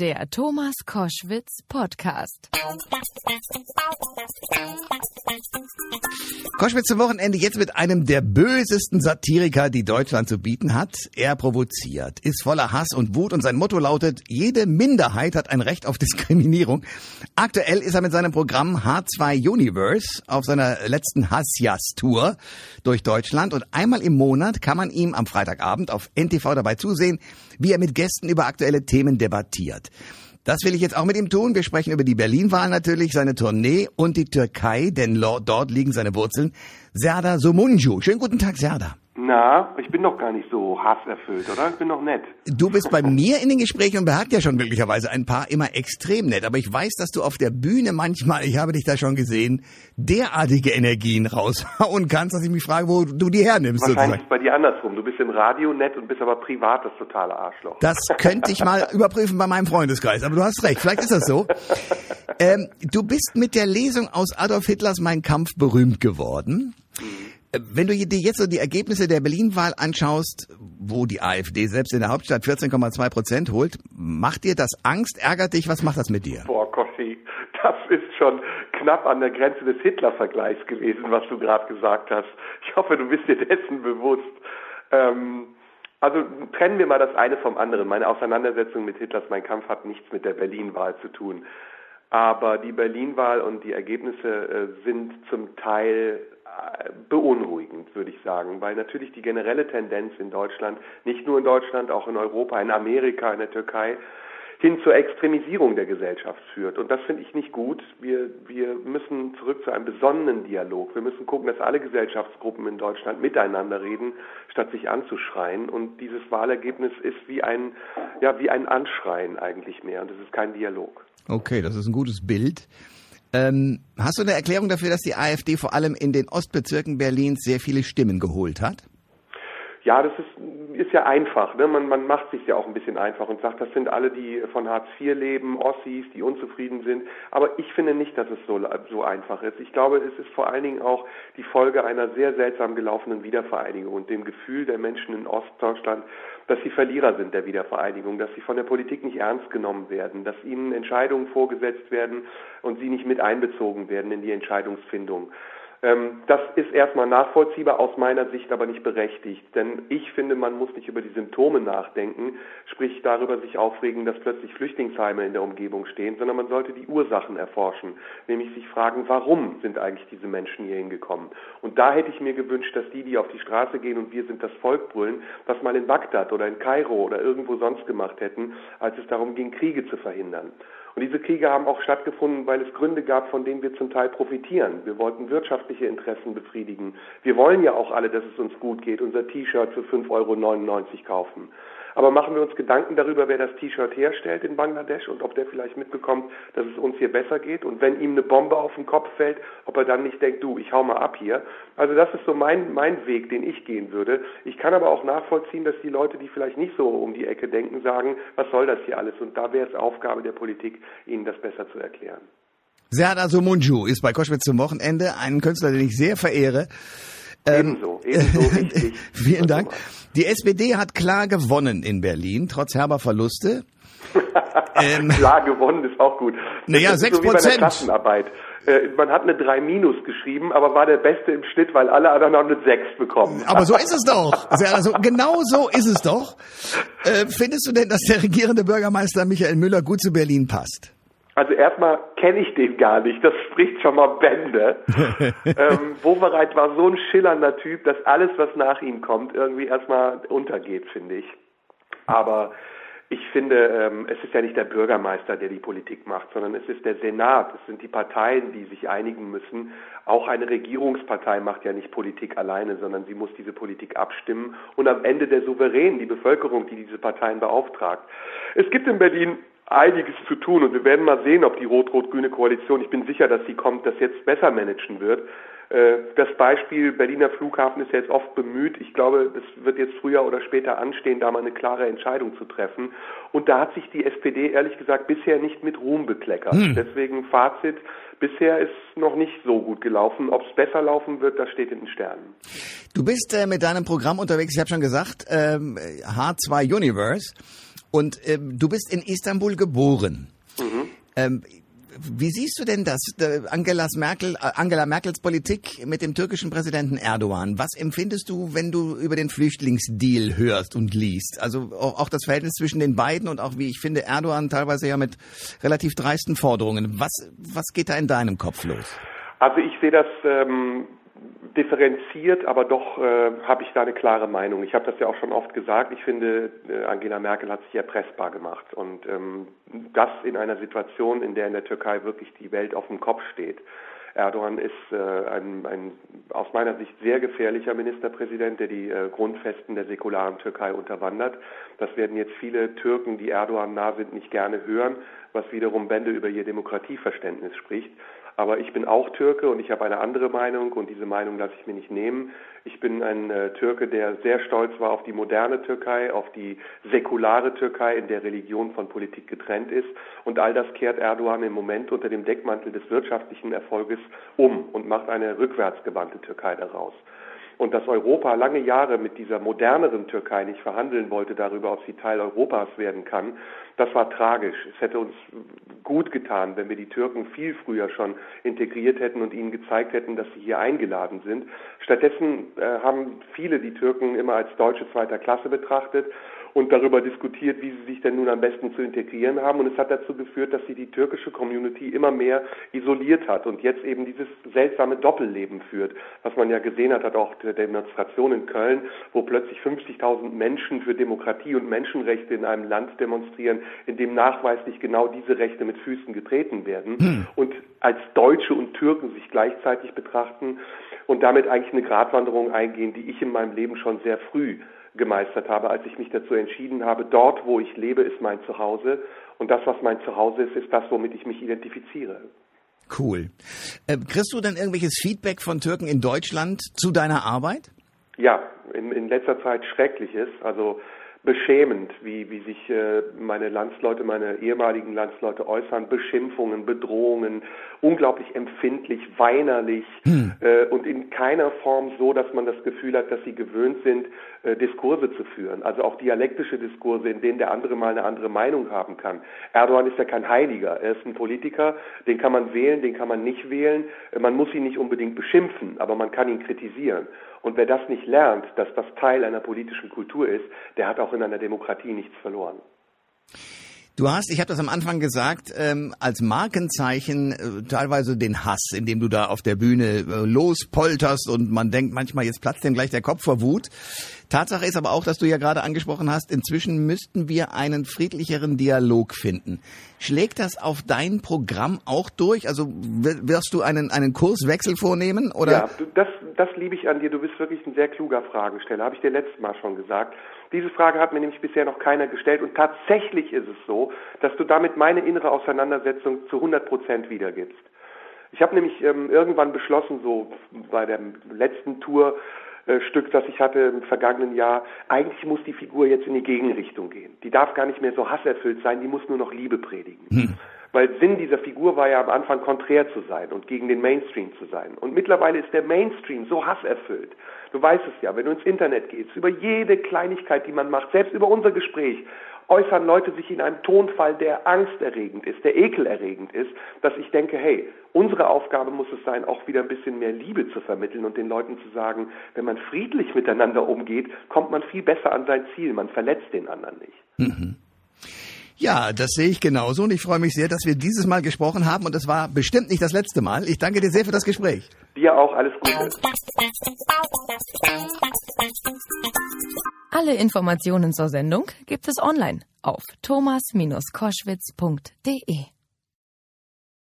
Der Thomas Koschwitz Podcast. Koschwitz zum Wochenende jetzt mit einem der bösesten Satiriker, die Deutschland zu bieten hat. Er provoziert, ist voller Hass und Wut und sein Motto lautet, jede Minderheit hat ein Recht auf Diskriminierung. Aktuell ist er mit seinem Programm H2 Universe auf seiner letzten Hassjas-Tour durch Deutschland und einmal im Monat kann man ihm am Freitagabend auf NTV dabei zusehen, wie er mit Gästen über aktuelle Themen debattiert. Das will ich jetzt auch mit ihm tun. Wir sprechen über die Berlin-Wahl natürlich, seine Tournee und die Türkei, denn dort liegen seine Wurzeln. Serda Somunju. Schönen guten Tag, Serda. Na, ich bin doch gar nicht so hasserfüllt, oder? Ich bin doch nett. Du bist bei mir in den Gesprächen und behagt ja schon möglicherweise ein paar immer extrem nett. Aber ich weiß, dass du auf der Bühne manchmal, ich habe dich da schon gesehen, derartige Energien raushauen kannst, dass ich mich frage, wo du die hernimmst. Wahrscheinlich sozusagen. ist bei dir andersrum. Du bist im Radio nett und bist aber privat das totale Arschloch. Das könnte ich mal überprüfen bei meinem Freundeskreis. Aber du hast recht, vielleicht ist das so. Ähm, du bist mit der Lesung aus Adolf Hitlers Mein Kampf berühmt geworden. Mhm. Wenn du dir jetzt so die Ergebnisse der Berlin-Wahl anschaust, wo die AfD selbst in der Hauptstadt 14,2 Prozent holt, macht dir das Angst, ärgert dich? Was macht das mit dir? Boah, Kossi, das ist schon knapp an der Grenze des Hitler-Vergleichs gewesen, was du gerade gesagt hast. Ich hoffe, du bist dir dessen bewusst. Ähm, also trennen wir mal das eine vom anderen. Meine Auseinandersetzung mit Hitlers Mein Kampf hat nichts mit der Berlin-Wahl zu tun. Aber die Berlin-Wahl und die Ergebnisse äh, sind zum Teil beunruhigend, würde ich sagen, weil natürlich die generelle Tendenz in Deutschland, nicht nur in Deutschland, auch in Europa, in Amerika, in der Türkei, hin zur Extremisierung der Gesellschaft führt. Und das finde ich nicht gut. Wir, wir müssen zurück zu einem besonnenen Dialog. Wir müssen gucken, dass alle Gesellschaftsgruppen in Deutschland miteinander reden, statt sich anzuschreien. Und dieses Wahlergebnis ist wie ein, ja, wie ein Anschreien eigentlich mehr. Und es ist kein Dialog. Okay, das ist ein gutes Bild. Ähm, hast du eine Erklärung dafür, dass die AfD vor allem in den Ostbezirken Berlins sehr viele Stimmen geholt hat? Ja, das ist, ist ja einfach. Ne? Man, man macht sich ja auch ein bisschen einfach und sagt, das sind alle, die von Hartz IV leben, Ossis, die unzufrieden sind. Aber ich finde nicht, dass es so, so einfach ist. Ich glaube, es ist vor allen Dingen auch die Folge einer sehr seltsam gelaufenen Wiedervereinigung und dem Gefühl der Menschen in Ostdeutschland, dass sie Verlierer sind der Wiedervereinigung, dass sie von der Politik nicht ernst genommen werden, dass ihnen Entscheidungen vorgesetzt werden und sie nicht mit einbezogen werden in die Entscheidungsfindung. Ähm, das ist erstmal nachvollziehbar, aus meiner Sicht aber nicht berechtigt. Denn ich finde, man muss nicht über die Symptome nachdenken, sprich darüber sich aufregen, dass plötzlich Flüchtlingsheime in der Umgebung stehen, sondern man sollte die Ursachen erforschen, nämlich sich fragen, warum sind eigentlich diese Menschen hier hingekommen. Und da hätte ich mir gewünscht, dass die, die auf die Straße gehen und wir sind das Volk brüllen, das mal in Bagdad oder in Kairo oder irgendwo sonst gemacht hätten, als es darum ging, Kriege zu verhindern. Und diese Kriege haben auch stattgefunden, weil es Gründe gab, von denen wir zum Teil profitieren. Wir wollten wirtschaftliche Interessen befriedigen. Wir wollen ja auch alle, dass es uns gut geht, unser T-Shirt für 5,99 Euro kaufen. Aber machen wir uns Gedanken darüber, wer das T-Shirt herstellt in Bangladesch und ob der vielleicht mitbekommt, dass es uns hier besser geht und wenn ihm eine Bombe auf den Kopf fällt, ob er dann nicht denkt, du, ich hau mal ab hier. Also das ist so mein, mein Weg, den ich gehen würde. Ich kann aber auch nachvollziehen, dass die Leute, die vielleicht nicht so um die Ecke denken, sagen, was soll das hier alles? Und da wäre es Aufgabe der Politik, ihnen das besser zu erklären. Serdar Somunju ist bei Koschwitz zum Wochenende ein Künstler, den ich sehr verehre. Ähm, ebenso, ebenso wichtig. Vielen Dank. Die SPD hat klar gewonnen in Berlin, trotz herber Verluste. ähm, klar gewonnen ist auch gut. naja, sechs so Prozent. Klassenarbeit. Äh, man hat eine 3 minus geschrieben, aber war der Beste im Schnitt, weil alle anderen haben eine 6 bekommen. Aber so ist es doch. Also, genau so ist es doch. Äh, findest du denn, dass der regierende Bürgermeister Michael Müller gut zu Berlin passt? Also erstmal kenne ich den gar nicht, das spricht schon mal Bände. ähm, Wovereit war so ein schillernder Typ, dass alles, was nach ihm kommt, irgendwie erstmal untergeht, finde ich. Aber ich finde, ähm, es ist ja nicht der Bürgermeister, der die Politik macht, sondern es ist der Senat, es sind die Parteien, die sich einigen müssen. Auch eine Regierungspartei macht ja nicht Politik alleine, sondern sie muss diese Politik abstimmen und am Ende der Souverän, die Bevölkerung, die diese Parteien beauftragt. Es gibt in Berlin einiges zu tun und wir werden mal sehen, ob die rot-rot-grüne Koalition, ich bin sicher, dass sie kommt, das jetzt besser managen wird. Äh, das Beispiel Berliner Flughafen ist jetzt oft bemüht. Ich glaube, es wird jetzt früher oder später anstehen, da mal eine klare Entscheidung zu treffen. Und da hat sich die SPD ehrlich gesagt bisher nicht mit Ruhm bekleckert. Hm. Deswegen Fazit, bisher ist noch nicht so gut gelaufen. Ob es besser laufen wird, das steht in den Sternen. Du bist äh, mit deinem Programm unterwegs, ich habe schon gesagt, ähm, H2 Universe. Und ähm, du bist in Istanbul geboren. Mhm. Ähm, wie siehst du denn das, Angelas Merkel, äh, Angela Merkels Politik mit dem türkischen Präsidenten Erdogan? Was empfindest du, wenn du über den Flüchtlingsdeal hörst und liest? Also auch das Verhältnis zwischen den beiden und auch, wie ich finde, Erdogan teilweise ja mit relativ dreisten Forderungen. Was, was geht da in deinem Kopf los? Also ich sehe das ähm, differenziert, aber doch äh, habe ich da eine klare Meinung. Ich habe das ja auch schon oft gesagt. Ich finde, äh, Angela Merkel hat sich erpressbar gemacht und ähm, das in einer Situation, in der in der Türkei wirklich die Welt auf dem Kopf steht. Erdogan ist äh, ein, ein aus meiner Sicht sehr gefährlicher Ministerpräsident, der die äh, Grundfesten der säkularen Türkei unterwandert. Das werden jetzt viele Türken, die Erdogan nah sind, nicht gerne hören, was wiederum Bände über ihr Demokratieverständnis spricht. Aber ich bin auch Türke und ich habe eine andere Meinung und diese Meinung lasse ich mir nicht nehmen. Ich bin ein äh, Türke, der sehr stolz war auf die moderne Türkei, auf die säkulare Türkei, in der Religion von Politik getrennt ist. Und all das kehrt Erdogan im Moment unter dem Deckmantel des wirtschaftlichen Erfolges um und macht eine rückwärtsgewandte Türkei daraus und dass Europa lange Jahre mit dieser moderneren Türkei nicht verhandeln wollte darüber, ob sie Teil Europas werden kann, das war tragisch. Es hätte uns gut getan, wenn wir die Türken viel früher schon integriert hätten und ihnen gezeigt hätten, dass sie hier eingeladen sind. Stattdessen äh, haben viele die Türken immer als Deutsche zweiter Klasse betrachtet und darüber diskutiert, wie sie sich denn nun am besten zu integrieren haben. Und es hat dazu geführt, dass sie die türkische Community immer mehr isoliert hat und jetzt eben dieses seltsame Doppelleben führt, was man ja gesehen hat, hat auch der Demonstration in Köln, wo plötzlich 50.000 Menschen für Demokratie und Menschenrechte in einem Land demonstrieren, in dem nachweislich genau diese Rechte mit Füßen getreten werden hm. und als Deutsche und Türken sich gleichzeitig betrachten und damit eigentlich eine Gratwanderung eingehen, die ich in meinem Leben schon sehr früh gemeistert habe, als ich mich dazu entschieden habe, dort, wo ich lebe, ist mein Zuhause und das, was mein Zuhause ist, ist das, womit ich mich identifiziere. Cool. Äh, kriegst du denn irgendwelches Feedback von Türken in Deutschland zu deiner Arbeit? Ja, in, in letzter Zeit schreckliches. Also beschämend, wie, wie sich äh, meine Landsleute, meine ehemaligen Landsleute äußern. Beschimpfungen, Bedrohungen, unglaublich empfindlich, weinerlich hm. äh, und in keiner Form so, dass man das Gefühl hat, dass sie gewöhnt sind, Diskurse zu führen. Also auch dialektische Diskurse, in denen der andere mal eine andere Meinung haben kann. Erdogan ist ja kein Heiliger. Er ist ein Politiker, den kann man wählen, den kann man nicht wählen. Äh, man muss ihn nicht unbedingt beschimpfen, aber man kann ihn kritisieren. Und wer das nicht lernt, dass das Teil einer politischen Kultur ist, der hat auch in einer Demokratie nichts verloren. Du hast, ich habe das am Anfang gesagt, ähm, als Markenzeichen äh, teilweise den Hass, indem du da auf der Bühne äh, lospolterst und man denkt manchmal, jetzt platzt dem gleich der Kopf vor Wut. Tatsache ist aber auch, dass du ja gerade angesprochen hast, inzwischen müssten wir einen friedlicheren Dialog finden. Schlägt das auf dein Programm auch durch? Also wirst du einen, einen Kurswechsel vornehmen? Oder? Ja, das, das liebe ich an dir. Du bist wirklich ein sehr kluger Fragensteller, habe ich dir letztes Mal schon gesagt. Diese Frage hat mir nämlich bisher noch keiner gestellt und tatsächlich ist es so, dass du damit meine innere Auseinandersetzung zu 100 Prozent wiedergibst. Ich habe nämlich ähm, irgendwann beschlossen, so bei der letzten Tour, Stück, das ich hatte im vergangenen Jahr, eigentlich muss die Figur jetzt in die Gegenrichtung gehen. Die darf gar nicht mehr so hasserfüllt sein, die muss nur noch Liebe predigen. Hm. Weil Sinn dieser Figur war ja am Anfang konträr zu sein und gegen den Mainstream zu sein. Und mittlerweile ist der Mainstream so hasserfüllt. Du weißt es ja, wenn du ins Internet gehst, über jede Kleinigkeit, die man macht, selbst über unser Gespräch, äußern Leute sich in einem Tonfall, der angsterregend ist, der ekelerregend ist, dass ich denke, hey, unsere Aufgabe muss es sein, auch wieder ein bisschen mehr Liebe zu vermitteln und den Leuten zu sagen, wenn man friedlich miteinander umgeht, kommt man viel besser an sein Ziel, man verletzt den anderen nicht. Mhm. Ja, das sehe ich genauso und ich freue mich sehr, dass wir dieses Mal gesprochen haben und es war bestimmt nicht das letzte Mal. Ich danke dir sehr für das Gespräch. Dir auch alles Gute. Alle Informationen zur Sendung gibt es online auf thomas-koschwitz.de.